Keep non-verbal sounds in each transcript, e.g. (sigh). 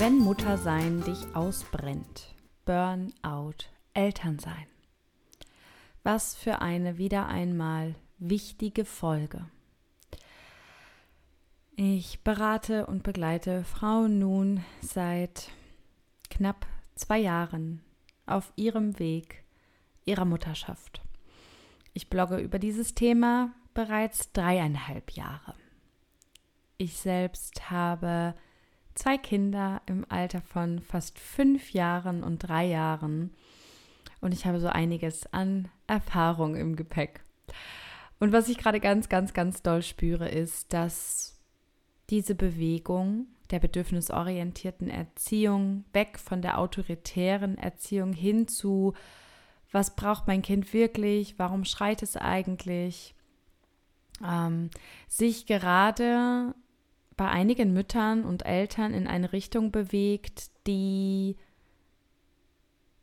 Wenn Muttersein dich ausbrennt, Burnout, Elternsein. Was für eine wieder einmal wichtige Folge. Ich berate und begleite Frauen nun seit knapp zwei Jahren auf ihrem Weg ihrer Mutterschaft. Ich blogge über dieses Thema bereits dreieinhalb Jahre. Ich selbst habe zwei Kinder im Alter von fast fünf Jahren und drei Jahren. Und ich habe so einiges an Erfahrung im Gepäck. Und was ich gerade ganz, ganz, ganz doll spüre, ist, dass diese Bewegung der bedürfnisorientierten Erziehung, weg von der autoritären Erziehung hin zu, was braucht mein Kind wirklich, warum schreit es eigentlich, ähm, sich gerade bei einigen Müttern und Eltern in eine Richtung bewegt, die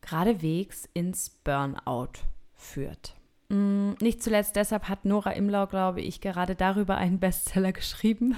geradewegs ins Burnout führt. Mm, nicht zuletzt deshalb hat Nora Imlau, glaube ich, gerade darüber einen Bestseller (laughs) geschrieben.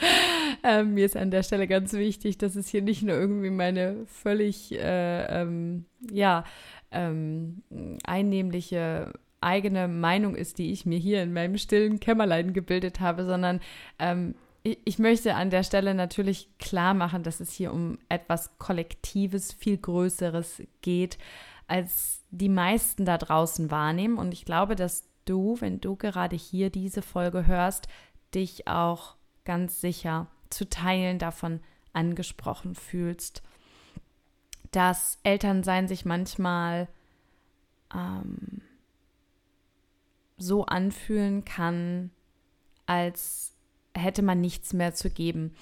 (laughs) ähm, mir ist an der Stelle ganz wichtig, dass es hier nicht nur irgendwie meine völlig, äh, ähm, ja, ähm, einnehmliche eigene Meinung ist, die ich mir hier in meinem stillen Kämmerlein gebildet habe, sondern ähm, ich, möchte an der Stelle natürlich klar machen, dass es hier um etwas Kollektives, viel Größeres geht als die meisten da draußen wahrnehmen. Und ich glaube, dass du, wenn du gerade hier diese Folge hörst, dich auch ganz sicher zu Teilen davon angesprochen fühlst, dass Elternsein sich manchmal ähm, so anfühlen kann, als hätte man nichts mehr zu geben.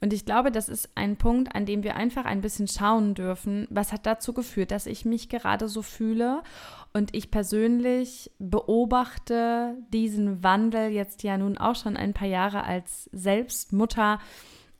Und ich glaube, das ist ein Punkt, an dem wir einfach ein bisschen schauen dürfen, was hat dazu geführt, dass ich mich gerade so fühle. Und ich persönlich beobachte diesen Wandel jetzt ja nun auch schon ein paar Jahre als Selbstmutter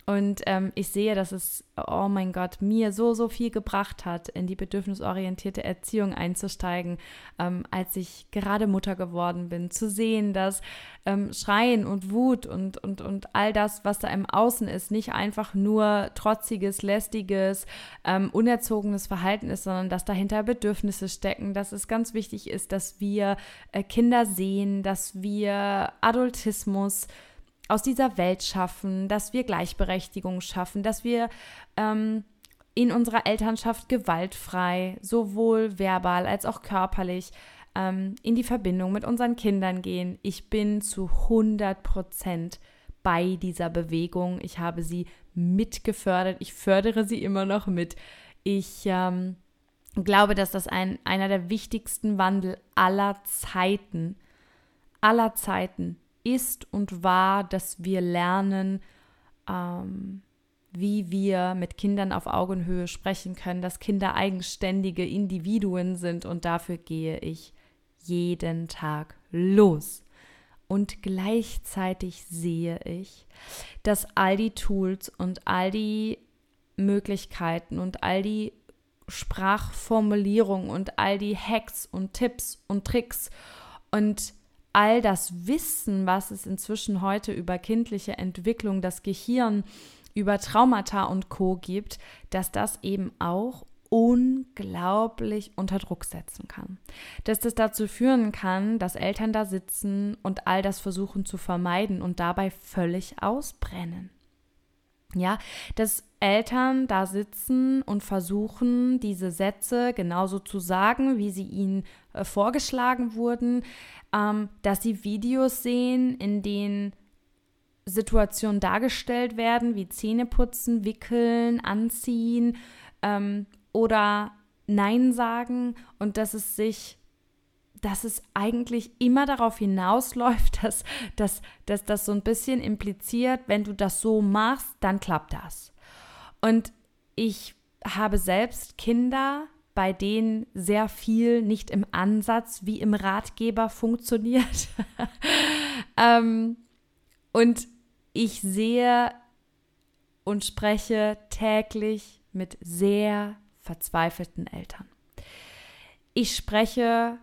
und ähm, ich sehe, dass es, oh mein Gott, mir so, so viel gebracht hat, in die bedürfnisorientierte Erziehung einzusteigen, ähm, als ich gerade Mutter geworden bin. Zu sehen, dass ähm, Schreien und Wut und, und, und all das, was da im Außen ist, nicht einfach nur trotziges, lästiges, ähm, unerzogenes Verhalten ist, sondern dass dahinter Bedürfnisse stecken, dass es ganz wichtig ist, dass wir äh, Kinder sehen, dass wir Adultismus, aus dieser Welt schaffen, dass wir Gleichberechtigung schaffen, dass wir ähm, in unserer Elternschaft gewaltfrei, sowohl verbal als auch körperlich, ähm, in die Verbindung mit unseren Kindern gehen. Ich bin zu 100 Prozent bei dieser Bewegung. Ich habe sie mitgefördert. Ich fördere sie immer noch mit. Ich ähm, glaube, dass das ein, einer der wichtigsten Wandel aller Zeiten, aller Zeiten ist und war, dass wir lernen, ähm, wie wir mit Kindern auf Augenhöhe sprechen können, dass Kinder eigenständige Individuen sind und dafür gehe ich jeden Tag los. Und gleichzeitig sehe ich, dass all die Tools und all die Möglichkeiten und all die Sprachformulierungen und all die Hacks und Tipps und Tricks und all das Wissen, was es inzwischen heute über kindliche Entwicklung, das Gehirn, über Traumata und Co gibt, dass das eben auch unglaublich unter Druck setzen kann. Dass das dazu führen kann, dass Eltern da sitzen und all das versuchen zu vermeiden und dabei völlig ausbrennen. Ja, dass Eltern da sitzen und versuchen, diese Sätze genauso zu sagen, wie sie ihnen äh, vorgeschlagen wurden, ähm, dass sie Videos sehen, in denen Situationen dargestellt werden, wie Zähneputzen, Wickeln, Anziehen ähm, oder Nein sagen und dass es sich dass es eigentlich immer darauf hinausläuft, (laughs) dass, dass, dass das so ein bisschen impliziert, wenn du das so machst, dann klappt das. Und ich habe selbst Kinder, bei denen sehr viel nicht im Ansatz wie im Ratgeber funktioniert. (laughs) ähm, und ich sehe und spreche täglich mit sehr verzweifelten Eltern. Ich spreche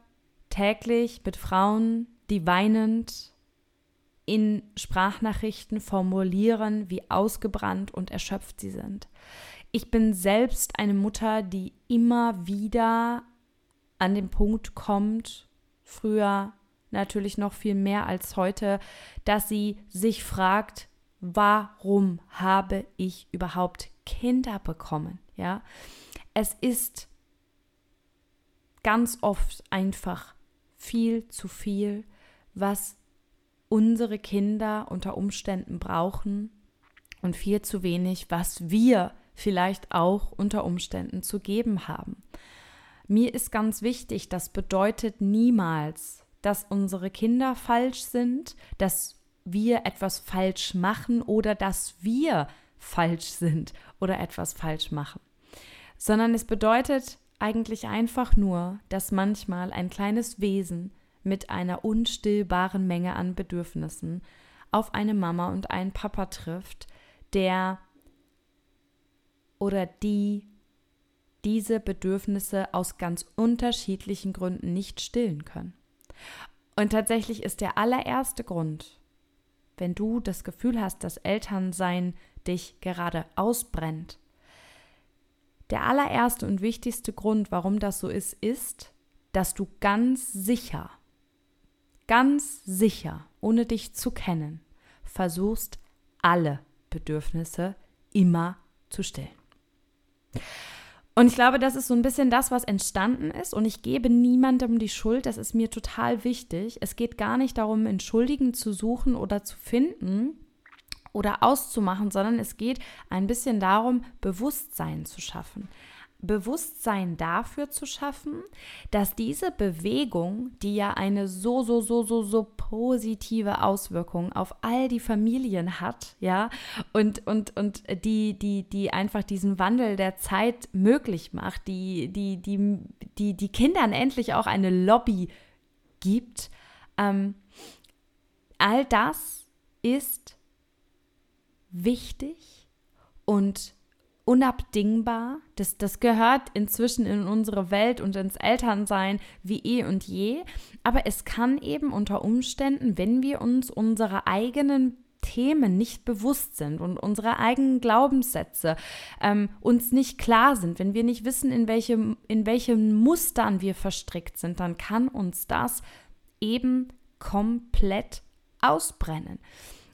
täglich mit Frauen, die weinend in Sprachnachrichten formulieren, wie ausgebrannt und erschöpft sie sind. Ich bin selbst eine Mutter, die immer wieder an den Punkt kommt, früher natürlich noch viel mehr als heute, dass sie sich fragt, warum habe ich überhaupt Kinder bekommen? Ja, es ist ganz oft einfach viel zu viel, was unsere Kinder unter Umständen brauchen und viel zu wenig, was wir vielleicht auch unter Umständen zu geben haben. Mir ist ganz wichtig, das bedeutet niemals, dass unsere Kinder falsch sind, dass wir etwas falsch machen oder dass wir falsch sind oder etwas falsch machen, sondern es bedeutet eigentlich einfach nur, dass manchmal ein kleines Wesen mit einer unstillbaren Menge an Bedürfnissen auf eine Mama und einen Papa trifft, der oder die diese Bedürfnisse aus ganz unterschiedlichen Gründen nicht stillen können. Und tatsächlich ist der allererste Grund, wenn du das Gefühl hast, dass Elternsein dich gerade ausbrennt. Der allererste und wichtigste Grund, warum das so ist, ist, dass du ganz sicher, ganz sicher, ohne dich zu kennen, versuchst, alle Bedürfnisse immer zu stillen. Und ich glaube, das ist so ein bisschen das, was entstanden ist. Und ich gebe niemandem die Schuld. Das ist mir total wichtig. Es geht gar nicht darum, Entschuldigen zu suchen oder zu finden oder auszumachen, sondern es geht ein bisschen darum, Bewusstsein zu schaffen. Bewusstsein dafür zu schaffen, dass diese Bewegung, die ja eine so, so, so, so, so positive Auswirkung auf all die Familien hat, ja, und, und, und die, die, die einfach diesen Wandel der Zeit möglich macht, die, die, die, die, die Kindern endlich auch eine Lobby gibt, ähm, all das ist wichtig und unabdingbar. Das, das gehört inzwischen in unsere Welt und ins Elternsein wie eh und je. Aber es kann eben unter Umständen, wenn wir uns unsere eigenen Themen nicht bewusst sind und unsere eigenen Glaubenssätze ähm, uns nicht klar sind, wenn wir nicht wissen, in welche, in welchen Mustern wir verstrickt sind, dann kann uns das eben komplett ausbrennen,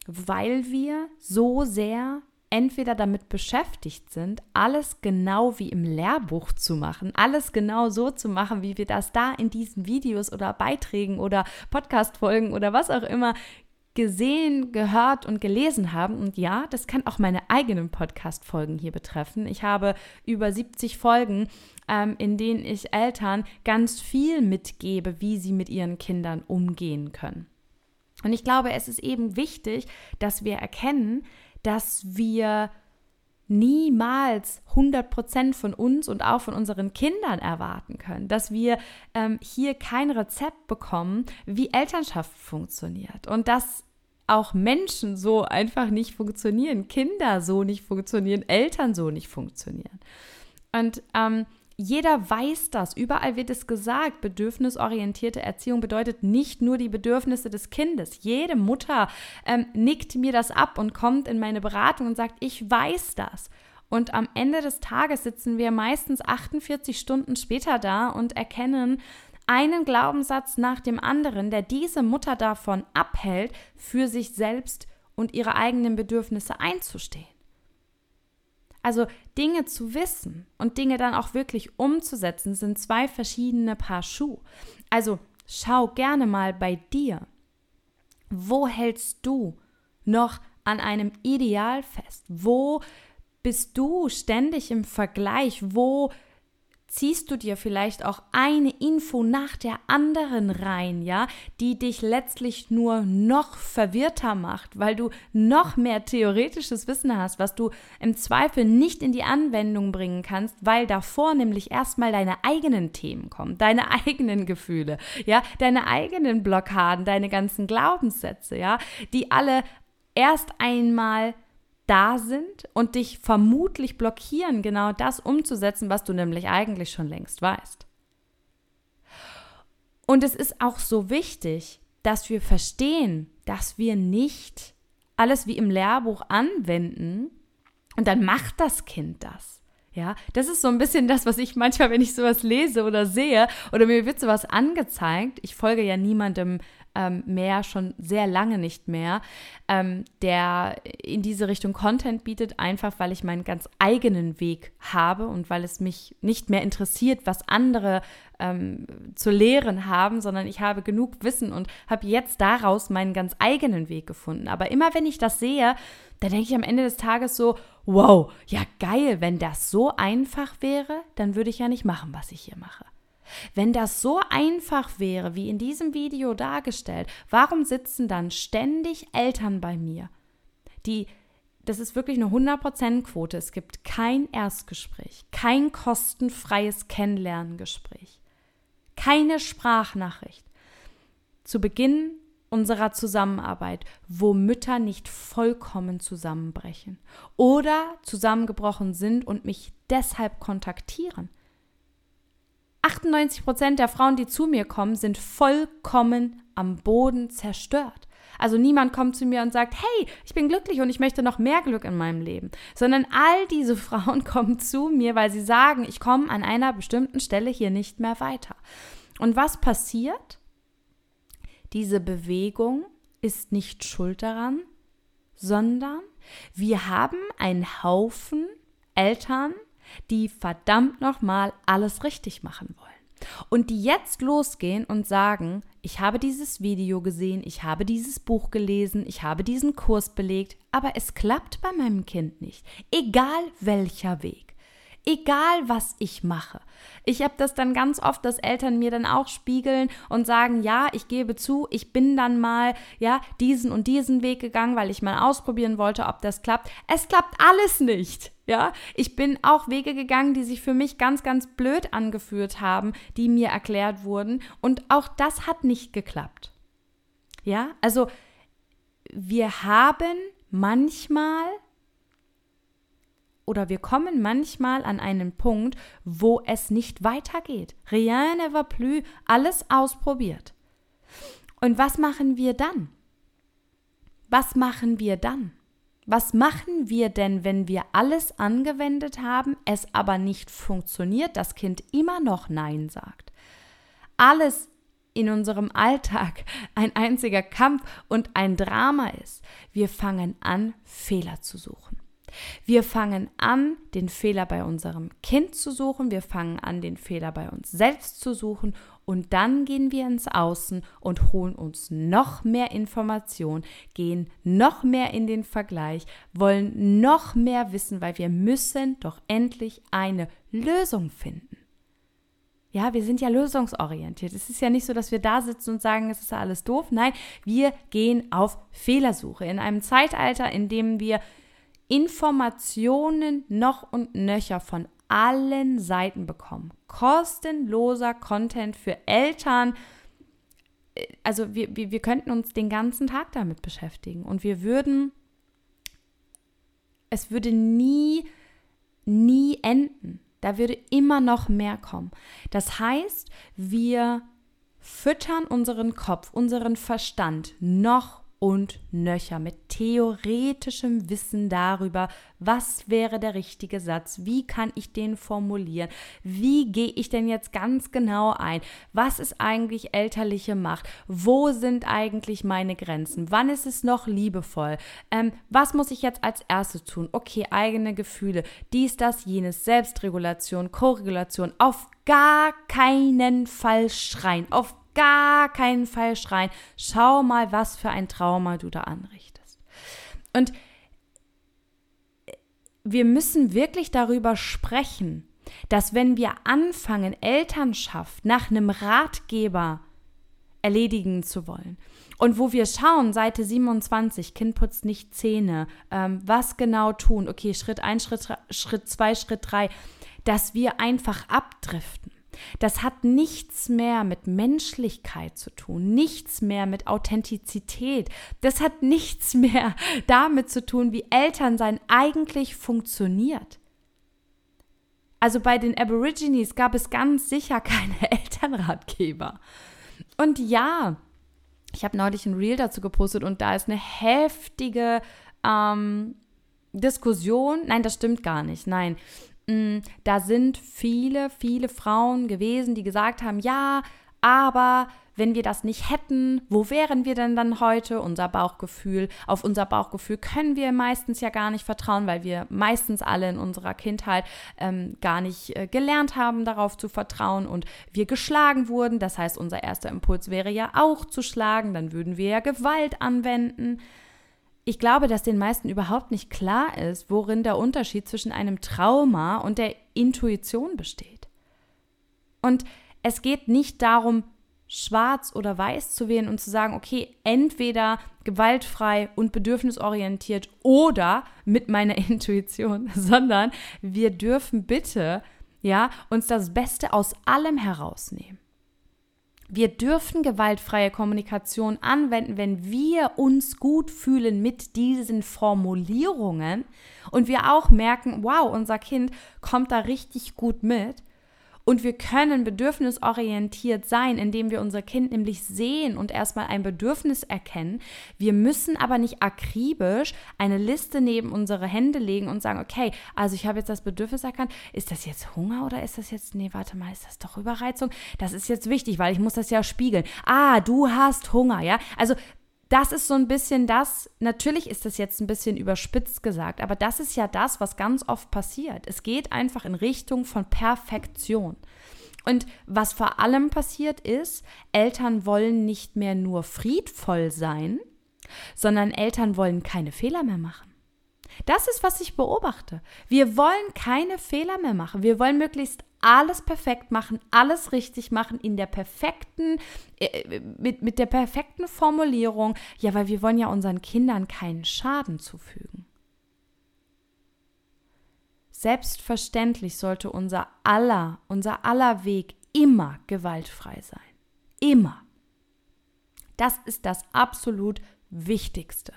weil wir so sehr entweder damit beschäftigt sind, alles genau wie im Lehrbuch zu machen, alles genau so zu machen, wie wir das da in diesen Videos oder Beiträgen oder Podcast-Folgen oder was auch immer gesehen, gehört und gelesen haben. Und ja, das kann auch meine eigenen Podcast-Folgen hier betreffen. Ich habe über 70 Folgen, ähm, in denen ich Eltern ganz viel mitgebe, wie sie mit ihren Kindern umgehen können. Und ich glaube, es ist eben wichtig, dass wir erkennen, dass wir niemals 100% von uns und auch von unseren Kindern erwarten können, dass wir ähm, hier kein Rezept bekommen, wie Elternschaft funktioniert und dass auch Menschen so einfach nicht funktionieren, Kinder so nicht funktionieren, Eltern so nicht funktionieren. Und ähm, jeder weiß das, überall wird es gesagt. Bedürfnisorientierte Erziehung bedeutet nicht nur die Bedürfnisse des Kindes. Jede Mutter ähm, nickt mir das ab und kommt in meine Beratung und sagt, ich weiß das. Und am Ende des Tages sitzen wir meistens 48 Stunden später da und erkennen einen Glaubenssatz nach dem anderen, der diese Mutter davon abhält, für sich selbst und ihre eigenen Bedürfnisse einzustehen. Also Dinge zu wissen und Dinge dann auch wirklich umzusetzen, sind zwei verschiedene Paar Schuh. Also schau gerne mal bei dir. Wo hältst du noch an einem Ideal fest? Wo bist du ständig im Vergleich? Wo ziehst du dir vielleicht auch eine Info nach der anderen rein, ja, die dich letztlich nur noch verwirrter macht, weil du noch mehr theoretisches Wissen hast, was du im Zweifel nicht in die Anwendung bringen kannst, weil davor nämlich erstmal deine eigenen Themen kommen, deine (laughs) eigenen Gefühle, ja, deine eigenen Blockaden, deine ganzen Glaubenssätze, ja, die alle erst einmal da sind und dich vermutlich blockieren, genau das umzusetzen, was du nämlich eigentlich schon längst weißt. Und es ist auch so wichtig, dass wir verstehen, dass wir nicht alles wie im Lehrbuch anwenden und dann macht das Kind das. Ja, das ist so ein bisschen das, was ich manchmal, wenn ich sowas lese oder sehe oder mir wird sowas angezeigt. Ich folge ja niemandem ähm, mehr, schon sehr lange nicht mehr, ähm, der in diese Richtung Content bietet, einfach weil ich meinen ganz eigenen Weg habe und weil es mich nicht mehr interessiert, was andere ähm, zu lehren haben, sondern ich habe genug Wissen und habe jetzt daraus meinen ganz eigenen Weg gefunden. Aber immer wenn ich das sehe, da denke ich am Ende des Tages so, wow, ja geil, wenn das so einfach wäre, dann würde ich ja nicht machen, was ich hier mache. Wenn das so einfach wäre, wie in diesem Video dargestellt, warum sitzen dann ständig Eltern bei mir, die das ist wirklich eine 100%-Quote. Es gibt kein Erstgespräch, kein kostenfreies Kennenlerngespräch, keine Sprachnachricht. Zu Beginn unserer Zusammenarbeit, wo Mütter nicht vollkommen zusammenbrechen oder zusammengebrochen sind und mich deshalb kontaktieren. 98 Prozent der Frauen, die zu mir kommen, sind vollkommen am Boden zerstört. Also niemand kommt zu mir und sagt, hey, ich bin glücklich und ich möchte noch mehr Glück in meinem Leben, sondern all diese (laughs) Frauen kommen zu mir, weil sie sagen, ich komme an einer bestimmten Stelle hier nicht mehr weiter. Und was passiert? Diese Bewegung ist nicht schuld daran, sondern wir haben einen Haufen Eltern, die verdammt nochmal alles richtig machen wollen. Und die jetzt losgehen und sagen, ich habe dieses Video gesehen, ich habe dieses Buch gelesen, ich habe diesen Kurs belegt, aber es klappt bei meinem Kind nicht, egal welcher Weg. Egal, was ich mache. Ich habe das dann ganz oft, dass Eltern mir dann auch spiegeln und sagen, ja, ich gebe zu, ich bin dann mal, ja, diesen und diesen Weg gegangen, weil ich mal ausprobieren wollte, ob das klappt. Es klappt alles nicht. Ja, ich bin auch Wege gegangen, die sich für mich ganz, ganz blöd angeführt haben, die mir erklärt wurden. Und auch das hat nicht geklappt. Ja, also wir haben manchmal oder wir kommen manchmal an einen Punkt, wo es nicht weitergeht. Rien ne va plus, alles ausprobiert. Und was machen wir dann? Was machen wir dann? Was machen wir denn, wenn wir alles angewendet haben, es aber nicht funktioniert, das Kind immer noch Nein sagt? Alles in unserem Alltag ein einziger Kampf und ein Drama ist. Wir fangen an, Fehler zu suchen. Wir fangen an, den Fehler bei unserem Kind zu suchen, wir fangen an, den Fehler bei uns selbst zu suchen und dann gehen wir ins Außen und holen uns noch mehr Information, gehen noch mehr in den Vergleich, wollen noch mehr wissen, weil wir müssen doch endlich eine Lösung finden. Ja, wir sind ja lösungsorientiert. Es ist ja nicht so, dass wir da sitzen und sagen, es ist alles doof. Nein, wir gehen auf Fehlersuche. In einem Zeitalter, in dem wir Informationen noch und nöcher von allen Seiten bekommen. Kostenloser Content für Eltern. Äh, also wir, wir, wir könnten uns den ganzen Tag damit beschäftigen und wir würden, es würde nie, nie enden. Da würde immer noch mehr kommen. Das heißt, wir füttern unseren Kopf, unseren Verstand noch und nöcher mit theoretischem Wissen darüber, was wäre der richtige Satz, wie kann ich den formulieren, wie gehe ich denn jetzt ganz genau ein, was ist eigentlich elterliche Macht, wo sind eigentlich meine Grenzen, wann ist es noch liebevoll, ähm, was muss ich jetzt als erstes tun, okay, eigene Gefühle, dies, das, jenes, Selbstregulation, Korregulation, auf gar keinen Fall schreien, auf gar keinen Fall schreien. Schau mal, was für ein Trauma du da anrichtest. Und wir müssen wirklich darüber sprechen, dass wenn wir anfangen, Elternschaft nach einem Ratgeber erledigen zu wollen, und wo wir schauen, Seite 27, Kind putzt nicht Zähne, ähm, was genau tun, okay, Schritt 1, Schritt 2, Schritt 2, Schritt 3, dass wir einfach abdriften. Das hat nichts mehr mit Menschlichkeit zu tun, nichts mehr mit Authentizität. Das hat nichts (laughs) mehr damit zu tun, wie Elternsein eigentlich funktioniert. Also bei den Aborigines gab es ganz sicher keine (laughs) Elternratgeber. Und ja, ich habe neulich ein Reel dazu gepostet und da ist eine heftige ähm, Diskussion. Nein, das stimmt gar nicht. Nein, da sind viele, viele Frauen gewesen, die gesagt haben, ja, aber wenn wir das nicht hätten, wo wären wir denn dann heute? Unser Bauchgefühl, auf unser Bauchgefühl können wir meistens ja gar nicht vertrauen, weil wir meistens alle in unserer Kindheit ähm, gar nicht äh, gelernt haben, darauf zu vertrauen und wir geschlagen wurden. Das heißt, unser erster Impuls wäre ja auch zu schlagen, dann würden wir ja Gewalt anwenden. Ich glaube, dass den meisten überhaupt nicht klar ist, worin der Unterschied zwischen einem Trauma und der Intuition besteht. Und es geht nicht darum, schwarz oder weiß zu wählen und zu sagen, okay, entweder gewaltfrei und bedürfnisorientiert oder mit meiner (laughs) Intuition, sondern wir dürfen bitte, ja, uns das Beste aus allem herausnehmen. Wir dürfen gewaltfreie Kommunikation anwenden, wenn wir uns gut fühlen mit diesen Formulierungen und wir auch merken, wow, unser Kind kommt da richtig gut mit und wir können bedürfnisorientiert sein, indem wir unser Kind nämlich sehen und erstmal ein Bedürfnis erkennen. Wir müssen aber nicht akribisch eine Liste neben unsere Hände legen und sagen, okay, also ich habe jetzt das Bedürfnis erkannt. Ist das jetzt Hunger oder ist das jetzt, nee, warte mal, ist das doch Überreizung? Das ist jetzt wichtig, weil ich muss das ja spiegeln. Ah, du hast Hunger, ja? Also das ist so ein bisschen das, natürlich ist das jetzt ein bisschen überspitzt gesagt, aber das ist ja das, was ganz oft passiert. Es geht einfach in Richtung von Perfektion. Und was vor allem passiert ist, Eltern wollen nicht mehr nur friedvoll sein, sondern Eltern wollen keine Fehler mehr machen. Das ist, was ich beobachte. Wir wollen keine Fehler mehr machen. Wir wollen möglichst alles perfekt machen, alles richtig machen, in der perfekten, äh, mit, mit der perfekten Formulierung. Ja, weil wir wollen ja unseren Kindern keinen Schaden zufügen. Selbstverständlich sollte unser aller, unser aller Weg immer gewaltfrei sein. Immer. Das ist das absolut Wichtigste.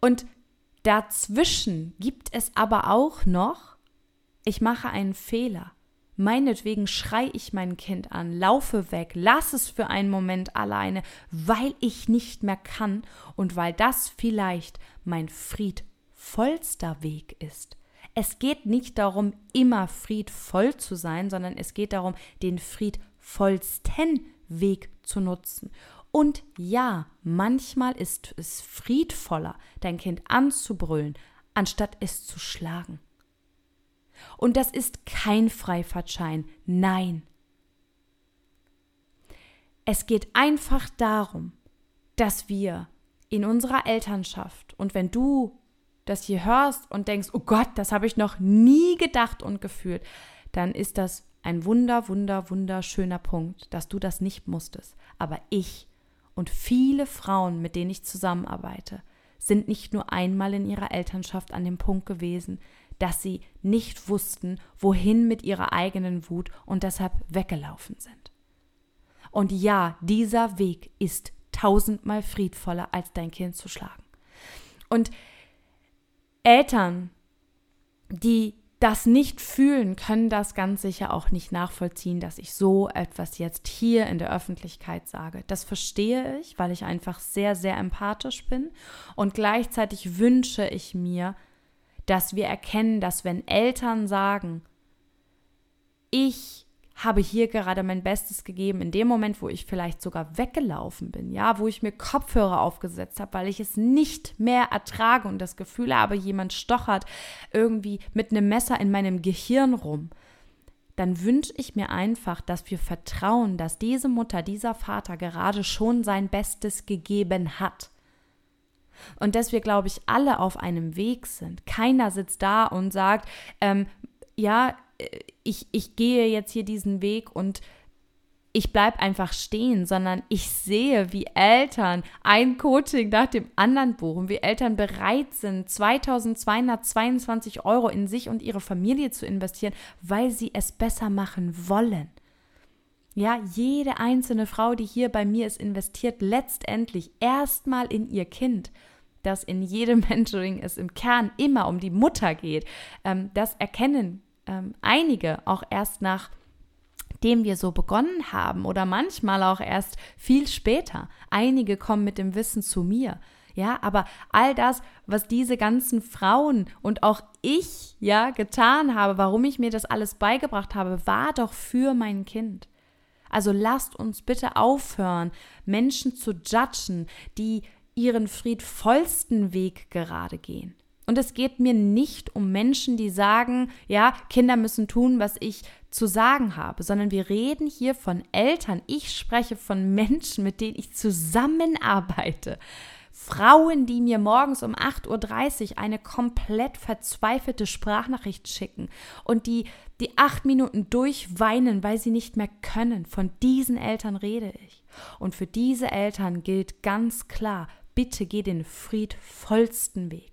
Und dazwischen gibt es aber auch noch, ich mache einen Fehler. Meinetwegen schrei ich mein Kind an, laufe weg, lass es für einen Moment alleine, weil ich nicht mehr kann und weil das vielleicht mein friedvollster Weg ist. Es geht nicht darum, immer friedvoll zu sein, sondern es geht darum, den friedvollsten Weg zu nutzen. Und ja, manchmal ist es friedvoller, dein Kind anzubrüllen, anstatt es zu schlagen. Und das ist kein Freifahrtschein, nein. Es geht einfach darum, dass wir in unserer Elternschaft und wenn du das hier hörst und denkst, oh Gott, das habe ich noch nie gedacht und gefühlt, dann ist das ein wunder, wunder, wunderschöner Punkt, dass du das nicht musstest. Aber ich und viele Frauen, mit denen ich zusammenarbeite, sind nicht nur einmal in ihrer Elternschaft an dem Punkt gewesen, dass sie nicht wussten, wohin mit ihrer eigenen Wut und deshalb weggelaufen sind. Und ja, dieser Weg ist tausendmal friedvoller, als dein Kind zu schlagen. Und Eltern, die das nicht fühlen, können das ganz sicher auch nicht nachvollziehen, dass ich so etwas jetzt hier in der Öffentlichkeit sage. Das verstehe ich, weil ich einfach sehr, sehr empathisch bin und gleichzeitig wünsche ich mir, dass wir erkennen, dass wenn Eltern sagen, ich habe hier gerade mein Bestes gegeben, in dem Moment, wo ich vielleicht sogar weggelaufen bin, ja, wo ich mir Kopfhörer aufgesetzt habe, weil ich es nicht mehr ertrage und das Gefühl habe, jemand stochert irgendwie mit einem Messer in meinem Gehirn rum, dann wünsche ich mir einfach, dass wir vertrauen, dass diese Mutter, dieser Vater gerade schon sein Bestes gegeben hat und dass wir, glaube ich, alle auf einem Weg sind. Keiner sitzt da und sagt, ähm, ja, ich, ich gehe jetzt hier diesen Weg und ich bleibe einfach stehen, sondern ich sehe, wie Eltern ein Coaching nach dem anderen buchen, wie Eltern bereit sind, 2222 Euro in sich und ihre Familie zu investieren, weil sie es besser machen wollen. Ja, jede einzelne Frau, die hier bei mir ist, investiert letztendlich erstmal in ihr Kind. Dass in jedem (laughs) Mentoring es im Kern immer um die Mutter geht. Ähm, das erkennen ähm, einige auch erst nach dem wir so begonnen haben oder manchmal auch erst viel später. Einige kommen mit dem Wissen zu mir. Ja, aber all das, was diese ganzen Frauen und auch ich ja getan habe, warum ich mir das alles beigebracht habe, war doch für mein Kind. Also lasst uns bitte aufhören, Menschen zu judgen, die ihren friedvollsten Weg gerade gehen. Und es geht mir nicht um Menschen, die sagen, ja, Kinder müssen tun, was ich zu sagen habe, sondern wir reden hier von Eltern. Ich spreche von Menschen, mit denen ich zusammenarbeite. Frauen, die mir morgens um 8.30 Uhr eine komplett verzweifelte Sprachnachricht schicken und die die acht Minuten durchweinen, weil sie nicht mehr können. Von diesen Eltern rede ich. Und für diese Eltern gilt ganz klar, bitte geh den friedvollsten Weg.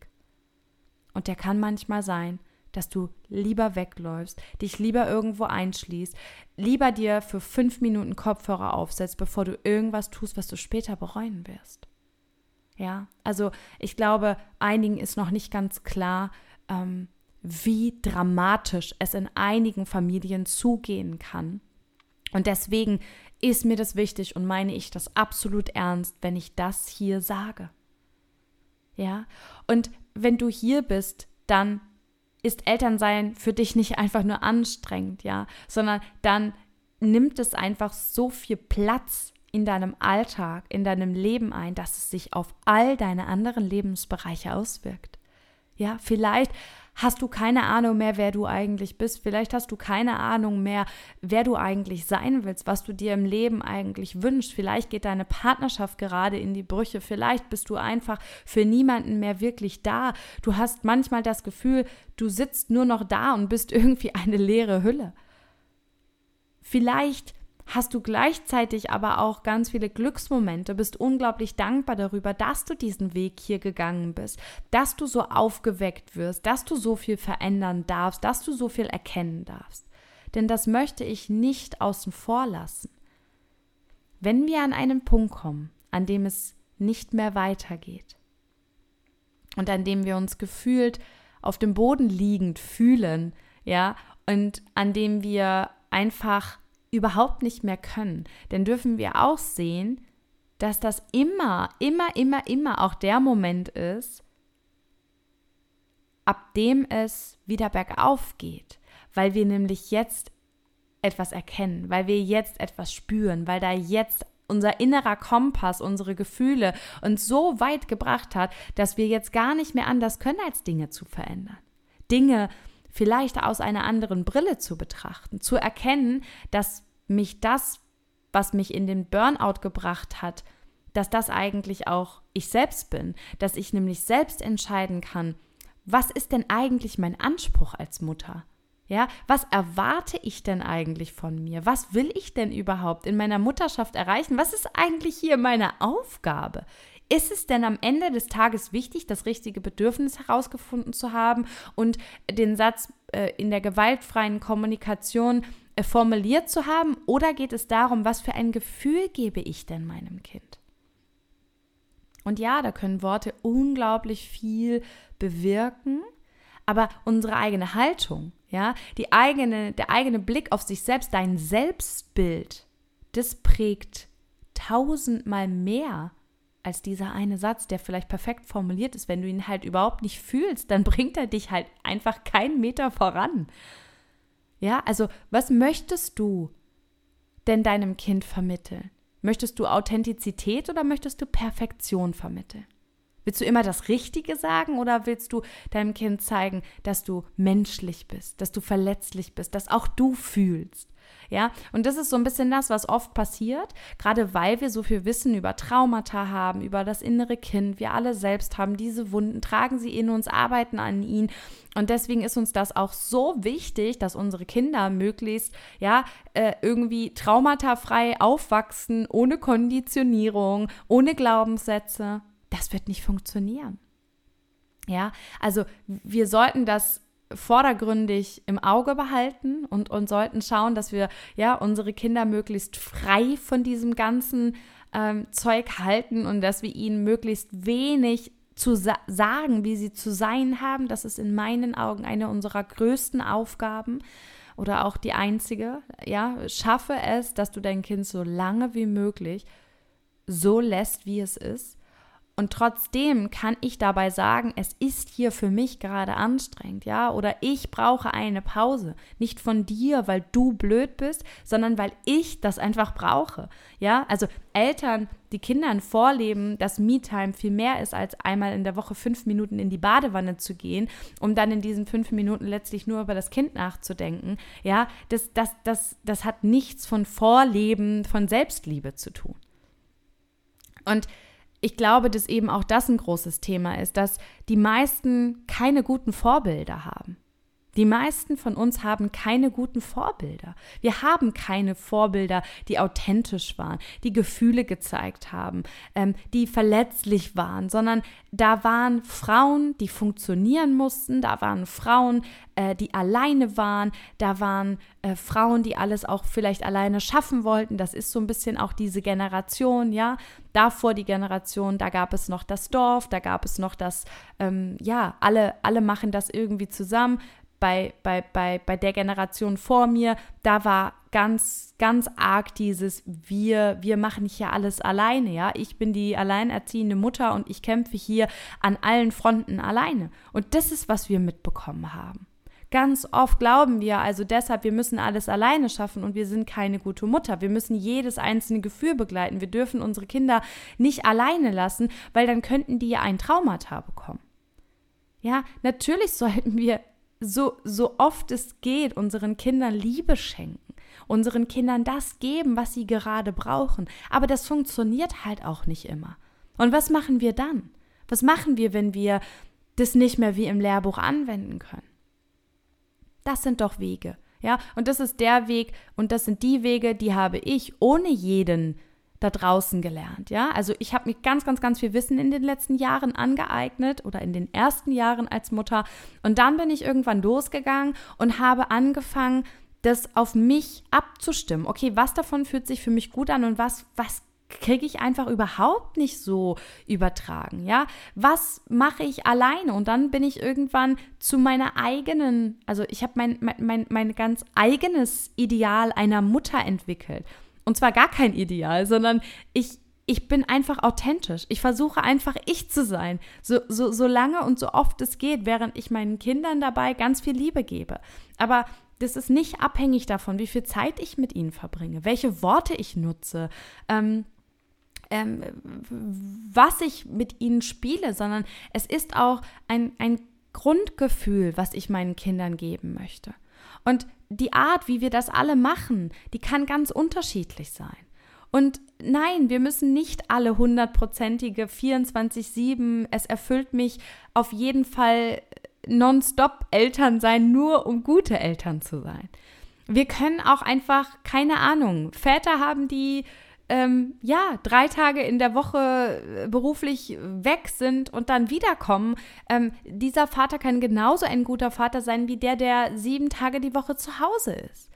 Und der kann manchmal sein, dass du lieber wegläufst, dich lieber irgendwo einschließt, lieber dir für fünf Minuten Kopfhörer aufsetzt, bevor du irgendwas tust, was du später bereuen wirst. Ja, also ich glaube, einigen ist noch nicht ganz klar, ähm, wie dramatisch es in einigen Familien zugehen kann. Und deswegen ist mir das wichtig und meine ich das absolut ernst, wenn ich das hier sage. Ja, und wenn du hier bist, dann ist Elternsein für dich nicht einfach nur anstrengend, ja, sondern dann nimmt es einfach so viel Platz in deinem Alltag, in deinem Leben ein, dass es sich auf all deine anderen Lebensbereiche auswirkt. Ja, vielleicht hast du keine Ahnung mehr, wer du eigentlich bist. Vielleicht hast du keine Ahnung mehr, wer du eigentlich sein willst, was du dir im Leben eigentlich wünschst. Vielleicht geht deine Partnerschaft gerade in die Brüche. Vielleicht bist du einfach für niemanden mehr wirklich da. Du hast manchmal das Gefühl, du sitzt nur noch da und bist (laughs) irgendwie eine leere Hülle. Vielleicht hast du gleichzeitig aber auch ganz viele Glücksmomente, bist unglaublich dankbar darüber, dass du diesen Weg hier gegangen bist, dass du so aufgeweckt wirst, dass du so viel verändern darfst, dass du so viel erkennen darfst. Denn das möchte ich nicht außen vor lassen. Wenn wir an einen Punkt kommen, an dem es nicht mehr weitergeht und an dem wir uns gefühlt auf dem Boden liegend fühlen, ja, und an dem wir einfach überhaupt nicht mehr können, dann dürfen wir auch sehen, dass das immer, immer, immer, immer auch der Moment ist, ab dem es wieder bergauf geht, weil wir nämlich jetzt etwas erkennen, weil wir jetzt etwas spüren, weil da jetzt unser innerer Kompass, unsere Gefühle uns so weit gebracht hat, dass wir jetzt gar nicht mehr anders können, als Dinge zu verändern. Dinge vielleicht aus einer anderen Brille zu betrachten, zu erkennen, dass mich das, was mich in den Burnout gebracht hat, dass das eigentlich auch ich selbst bin, dass ich nämlich selbst entscheiden kann, was ist denn eigentlich mein Anspruch als Mutter? Ja, was erwarte ich denn eigentlich von mir? Was will ich denn überhaupt in meiner Mutterschaft erreichen? Was ist eigentlich hier meine Aufgabe? Ist es denn am Ende des Tages wichtig, das richtige Bedürfnis herausgefunden zu haben und den Satz äh, in der gewaltfreien Kommunikation äh, formuliert zu haben? Oder geht es darum, was für ein Gefühl gebe ich denn meinem Kind? Und ja, da können Worte unglaublich viel bewirken, aber unsere eigene Haltung, ja, die eigene, der eigene Blick auf sich selbst, dein Selbstbild, das prägt tausendmal mehr als dieser eine Satz, der vielleicht perfekt formuliert ist. Wenn du ihn halt überhaupt nicht fühlst, dann (laughs) bringt er dich halt einfach keinen Meter voran. Ja, also was möchtest du denn deinem Kind vermitteln? Möchtest du Authentizität oder möchtest du Perfektion vermitteln? Willst du immer das Richtige sagen oder willst du deinem Kind zeigen, dass du menschlich bist, dass du verletzlich bist, dass auch du fühlst? Ja, und das ist so ein bisschen das, was oft passiert, gerade weil wir so viel Wissen über Traumata haben, über das innere Kind. Wir alle selbst haben diese Wunden, tragen sie in uns, arbeiten an ihnen. Und deswegen ist uns das auch so wichtig, dass unsere Kinder möglichst, ja, äh, irgendwie traumatafrei aufwachsen, ohne Konditionierung, ohne Glaubenssätze. Das wird nicht funktionieren. Ja, also wir sollten das vordergründig im Auge behalten und, und sollten schauen, dass wir ja unsere Kinder möglichst frei von diesem ganzen ähm, Zeug halten und dass wir ihnen möglichst wenig zu sa sagen, wie sie zu sein haben. Das ist in meinen Augen eine unserer größten Aufgaben oder auch die einzige. Ja, schaffe es, dass du dein Kind so lange wie möglich so lässt, wie es ist und trotzdem kann ich dabei sagen, es ist hier für mich gerade anstrengend, ja, oder ich brauche eine Pause. Nicht von dir, weil du blöd bist, sondern weil ich das einfach brauche, ja. Also Eltern, die Kindern vorleben, dass Me-Time viel mehr ist, als einmal in der Woche fünf Minuten in die Badewanne zu gehen, um dann in diesen fünf Minuten letztlich nur über das Kind nachzudenken, ja, das, das, das, das hat nichts von Vorleben, von Selbstliebe zu tun. Und ich glaube, dass eben auch das ein großes Thema ist, dass die meisten keine guten Vorbilder haben. Die meisten von uns haben keine guten Vorbilder. Wir haben keine Vorbilder, die authentisch waren, die Gefühle gezeigt haben, ähm, die verletzlich waren, sondern da waren Frauen, die funktionieren mussten, da waren Frauen, äh, die alleine waren, da waren äh, Frauen, die alles auch vielleicht alleine schaffen wollten. Das ist so ein bisschen auch diese Generation, ja. Davor die Generation, da gab es noch das Dorf, da gab es noch das, ähm, ja, alle, alle machen das irgendwie zusammen bei, bei, bei, bei der Generation vor mir, da war ganz, ganz arg dieses, wir, wir machen hier alles alleine, ja. Ich bin die alleinerziehende Mutter und ich kämpfe hier an allen Fronten alleine. Und das ist, was wir mitbekommen haben. Ganz oft glauben wir also deshalb, wir müssen alles alleine schaffen und wir sind keine gute Mutter. Wir müssen jedes einzelne Gefühl begleiten. Wir dürfen unsere Kinder nicht alleine lassen, weil dann könnten die ja ein Traumata bekommen. Ja, natürlich (laughs) sollten wir so, so oft es geht, unseren Kindern Liebe schenken, unseren Kindern das geben, was sie gerade brauchen. Aber das funktioniert halt auch nicht immer. Und was machen wir dann? Was machen wir, wenn wir das nicht mehr wie im Lehrbuch anwenden können? Das sind doch Wege. Ja, und das ist der Weg und das sind die Wege, die habe ich ohne jeden da draußen gelernt, ja? Also ich habe mir ganz, ganz, ganz viel Wissen in den letzten Jahren angeeignet oder in den ersten Jahren als Mutter und dann bin ich irgendwann losgegangen und habe angefangen, das auf mich abzustimmen. Okay, was davon fühlt sich für mich gut an und was, was kriege ich einfach überhaupt nicht so übertragen, ja? Was mache ich alleine? Und dann bin ich irgendwann zu meiner eigenen, also ich habe mein, mein, mein, mein ganz eigenes Ideal einer Mutter entwickelt. Und zwar gar kein Ideal, sondern ich, ich bin einfach authentisch. Ich versuche einfach ich zu sein, so, so, so lange und so oft es geht, während ich meinen Kindern dabei ganz viel Liebe gebe. Aber das ist nicht abhängig davon, wie viel Zeit ich mit ihnen verbringe, welche Worte ich nutze. Ähm, ähm, was ich mit ihnen spiele, sondern es ist auch ein, ein Grundgefühl, was ich meinen Kindern geben möchte. Und die Art, wie wir das alle machen, die kann ganz unterschiedlich sein. Und nein, wir müssen nicht alle hundertprozentige 24-7, es erfüllt mich auf jeden Fall nonstop Eltern sein, nur um gute Eltern zu sein. Wir können auch einfach, keine Ahnung, Väter haben, die ähm, ja, drei Tage in der Woche äh, beruflich weg sind und dann wiederkommen, ähm, dieser Vater kann genauso ein guter Vater sein wie der, der sieben Tage die Woche zu Hause ist.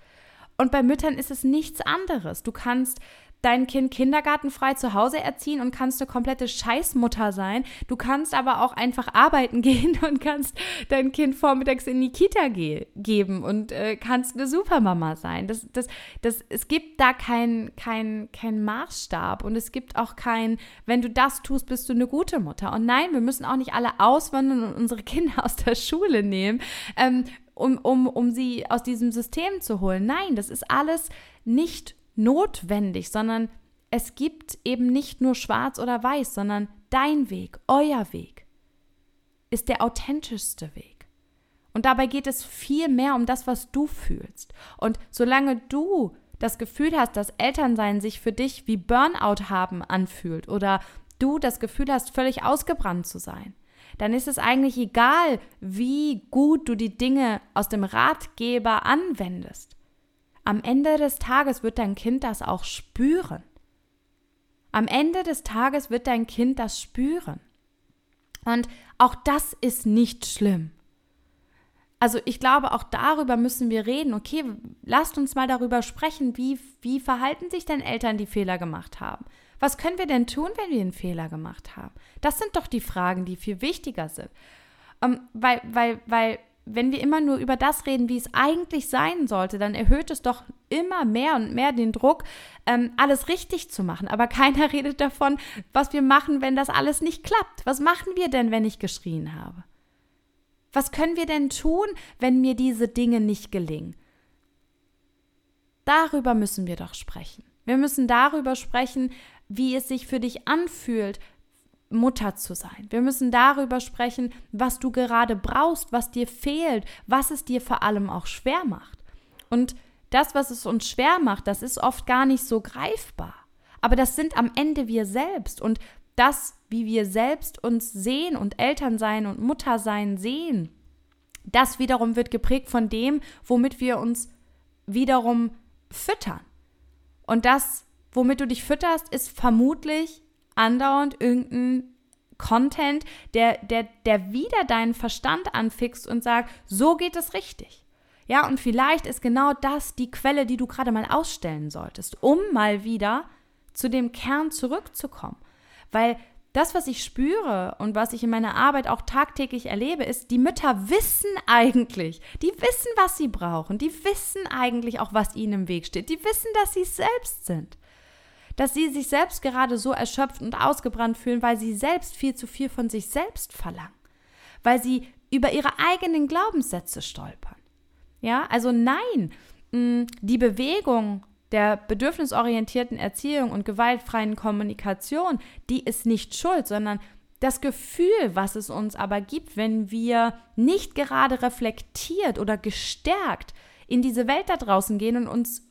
Und bei Müttern ist es nichts anderes. Du kannst dein Kind kindergartenfrei zu Hause erziehen und kannst eine komplette Scheißmutter sein. Du kannst aber auch einfach arbeiten (laughs) gehen und kannst dein Kind vormittags in die Kita ge geben und äh, kannst eine Supermama sein. Das, das, das, es gibt da keinen kein, kein Maßstab und es gibt auch kein, wenn du das tust, bist du eine gute Mutter. Und nein, wir müssen auch nicht alle auswandern und unsere (laughs) Kinder aus der Schule nehmen. Ähm, um, um, um sie aus diesem System zu holen. Nein, das ist alles nicht notwendig, sondern es gibt eben nicht nur schwarz oder weiß, sondern dein Weg, euer Weg ist der authentischste Weg. Und dabei geht es viel mehr um das, was du fühlst. Und solange du das Gefühl hast, dass Elternsein sich für dich wie Burnout haben anfühlt oder du das Gefühl hast, völlig ausgebrannt zu sein, dann ist es eigentlich egal, wie gut du die Dinge aus dem Ratgeber anwendest. Am Ende des Tages wird dein Kind das auch spüren. Am Ende des Tages wird dein Kind das spüren. Und auch das ist nicht schlimm. Also ich glaube, auch darüber müssen wir reden. Okay, lasst uns mal darüber sprechen, wie, wie verhalten sich denn Eltern, die Fehler gemacht haben? Was können wir denn tun, wenn wir einen Fehler gemacht haben? Das sind doch die Fragen, die viel wichtiger sind. Ähm, weil, weil, weil, wenn wir immer nur über das reden, wie es eigentlich sein sollte, dann erhöht es doch immer mehr und mehr den Druck, ähm, alles richtig zu machen. Aber keiner (laughs) redet davon, was wir machen, wenn das alles nicht klappt. Was machen wir denn, wenn ich geschrien habe? Was können wir denn tun, wenn mir diese Dinge nicht gelingen? Darüber müssen wir doch sprechen. Wir müssen darüber sprechen, wie es sich für dich anfühlt, Mutter zu sein. Wir müssen darüber sprechen, was du gerade brauchst, was dir fehlt, was es dir vor allem auch schwer macht. Und das, was es uns schwer macht, das ist oft gar nicht so greifbar. Aber das sind am Ende wir selbst. Und das, wie wir selbst uns sehen und Elternsein und Muttersein sehen, das wiederum wird geprägt von dem, womit wir uns wiederum füttern. Und das, womit du dich fütterst, ist vermutlich andauernd irgendein Content, der, der, der wieder deinen Verstand anfixt und sagt, so geht es richtig. Ja, und vielleicht ist genau das die Quelle, die du gerade mal ausstellen solltest, um mal wieder zu dem Kern zurückzukommen. Weil das, was ich spüre und was ich in meiner Arbeit auch tagtäglich erlebe, ist, die Mütter wissen eigentlich, die wissen, was sie brauchen, die wissen eigentlich auch, was ihnen im Weg steht, die wissen, dass sie es selbst sind. Dass sie sich selbst gerade so erschöpft und ausgebrannt fühlen, weil sie selbst viel zu viel von sich selbst verlangen, weil sie über ihre eigenen Glaubenssätze stolpern. Ja, also nein, die Bewegung der bedürfnisorientierten Erziehung und gewaltfreien Kommunikation, die ist nicht schuld, sondern das Gefühl, was es uns aber gibt, wenn wir nicht gerade reflektiert oder gestärkt in diese Welt da draußen gehen und uns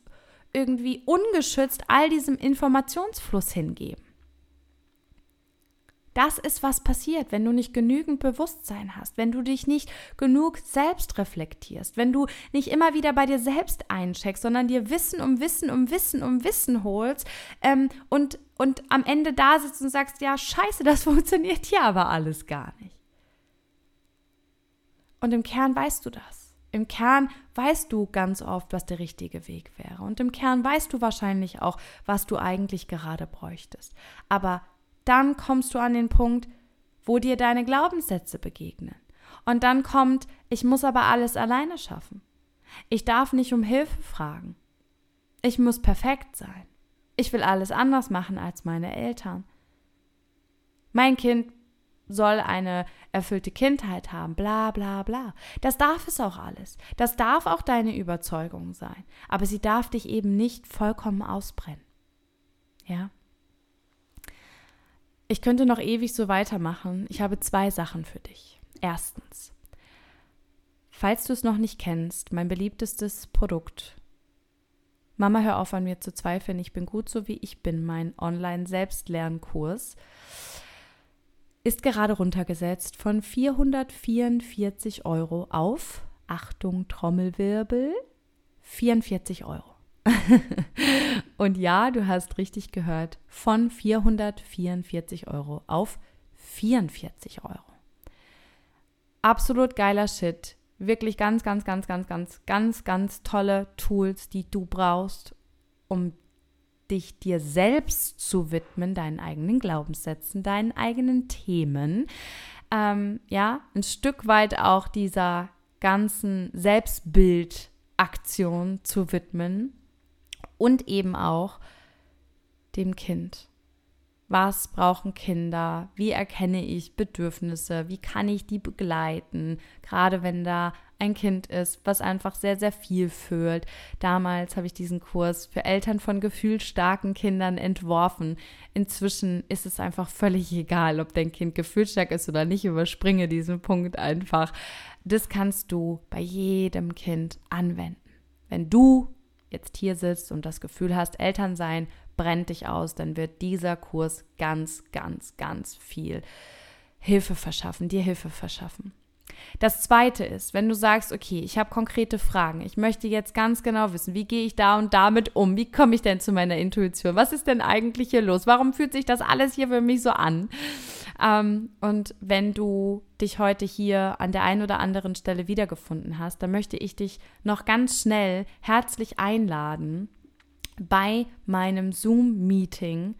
irgendwie ungeschützt all diesem Informationsfluss hingeben. Das ist, was passiert, wenn du nicht genügend Bewusstsein hast, wenn du dich nicht genug selbst reflektierst, wenn du nicht immer wieder bei dir selbst eincheckst, sondern dir Wissen um Wissen um Wissen um Wissen holst ähm, und, und am Ende da sitzt und sagst, ja, scheiße, das (laughs) funktioniert hier aber alles gar nicht. Und im Kern weißt du das. Im Kern weißt du ganz oft, was der richtige Weg wäre. Und im Kern weißt du wahrscheinlich auch, was du eigentlich gerade bräuchtest. Aber dann kommst du an den Punkt, wo dir deine Glaubenssätze begegnen. Und dann kommt, ich muss aber alles alleine schaffen. Ich darf nicht um Hilfe fragen. Ich muss perfekt sein. Ich will alles anders machen als meine Eltern. Mein Kind soll eine erfüllte Kindheit haben, bla bla bla. Das darf es auch alles. Das darf auch deine Überzeugung sein. Aber sie darf dich eben nicht vollkommen ausbrennen. Ja? Ich könnte noch ewig so weitermachen. Ich habe zwei Sachen für dich. Erstens, falls du es noch nicht kennst, mein beliebtestes Produkt. Mama, hör auf an mir zu zweifeln. Ich bin gut so wie ich bin. Mein Online-Selbstlernkurs ist gerade runtergesetzt von 444 Euro auf, Achtung, Trommelwirbel, 44 Euro. (laughs) und ja, du hast richtig gehört, von 444 Euro auf 44 Euro. Absolut geiler Shit. Wirklich ganz, ganz, ganz, ganz, ganz, ganz, ganz tolle Tools, die du brauchst, um dich dir selbst zu widmen, deinen eigenen Glaubenssätzen, deinen eigenen Themen. Ähm, ja, ein Stück weit auch dieser ganzen Selbstbildaktion zu widmen und eben auch dem Kind. Was brauchen Kinder? Wie erkenne ich Bedürfnisse? Wie kann ich die begleiten? Gerade wenn da ein Kind ist, was einfach sehr, sehr viel fühlt. Damals habe ich diesen Kurs für Eltern von gefühlsstarken Kindern entworfen. Inzwischen ist es einfach völlig egal, ob dein Kind gefühlsstark ist oder nicht. Überspringe diesen Punkt einfach. Das kannst du bei jedem Kind anwenden. Wenn du jetzt hier sitzt und das Gefühl hast, Eltern sein brennt dich aus, dann wird dieser Kurs ganz, ganz, ganz viel Hilfe verschaffen, dir Hilfe verschaffen. Das zweite ist, wenn du sagst, okay, ich habe konkrete Fragen, ich möchte jetzt ganz genau wissen, wie gehe ich da und damit um, wie komme ich denn zu meiner Intuition, was ist denn eigentlich hier los, warum fühlt sich das alles hier für mich so an? Ähm, und wenn du dich heute hier an der einen oder anderen Stelle wiedergefunden hast, dann möchte ich dich noch ganz schnell herzlich einladen bei meinem Zoom-Meeting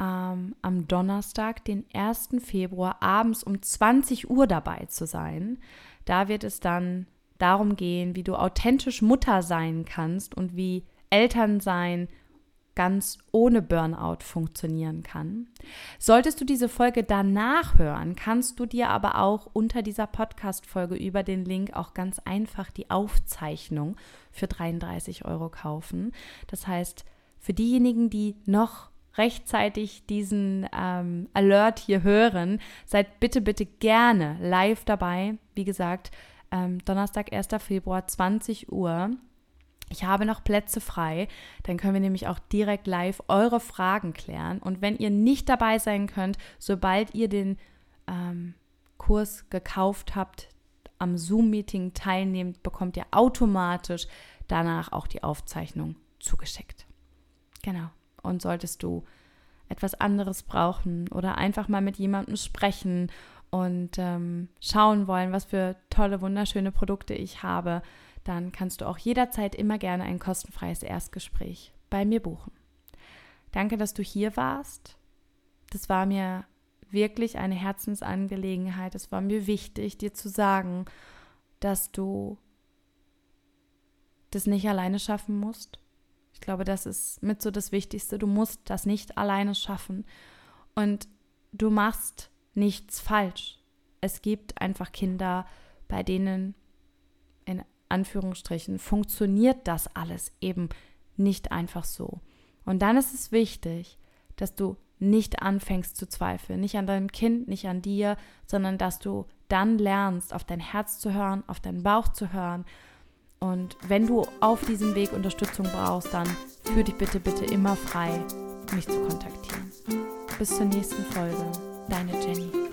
ähm, am Donnerstag, den 1. Februar, abends um 20 Uhr dabei zu sein. Da wird es dann darum gehen, wie du authentisch Mutter sein kannst und wie Elternsein ganz ohne Burnout funktionieren kann. Solltest du diese Folge danach hören, kannst du dir aber auch unter dieser Podcast-Folge über den Link auch ganz einfach die Aufzeichnung für 33 Euro kaufen. Das heißt, für diejenigen, die noch rechtzeitig diesen ähm, Alert hier hören, seid bitte, bitte gerne live dabei. Wie gesagt, ähm, Donnerstag, 1. Februar, 20 Uhr. Ich habe noch Plätze frei, dann können wir nämlich auch direkt live eure Fragen klären. Und wenn ihr nicht dabei sein könnt, sobald ihr den ähm, Kurs gekauft habt, am Zoom-Meeting teilnehmt, bekommt ihr automatisch danach auch die Aufzeichnung zugeschickt. Genau. Und solltest du etwas anderes brauchen oder einfach mal mit jemandem sprechen und ähm, schauen wollen, was für tolle, wunderschöne Produkte ich habe, dann kannst du auch jederzeit immer gerne ein kostenfreies Erstgespräch bei mir buchen. Danke, dass du hier warst. Das war mir wirklich eine Herzensangelegenheit. Es war mir wichtig, dir zu sagen, dass du das nicht alleine schaffen musst, ich glaube, das ist mit so das Wichtigste. Du musst das nicht alleine schaffen. Und du machst nichts falsch. Es gibt einfach Kinder, bei denen in Anführungsstrichen funktioniert das alles eben nicht einfach so. Und dann ist es wichtig, dass du nicht anfängst zu zweifeln, nicht an deinem Kind, nicht an dir, sondern dass du dann lernst, auf dein Herz zu hören, auf deinen Bauch zu hören und wenn du auf diesem Weg Unterstützung brauchst, dann fühl dich bitte, bitte immer frei, mich zu kontaktieren. Bis zur nächsten Folge. Deine Jenny.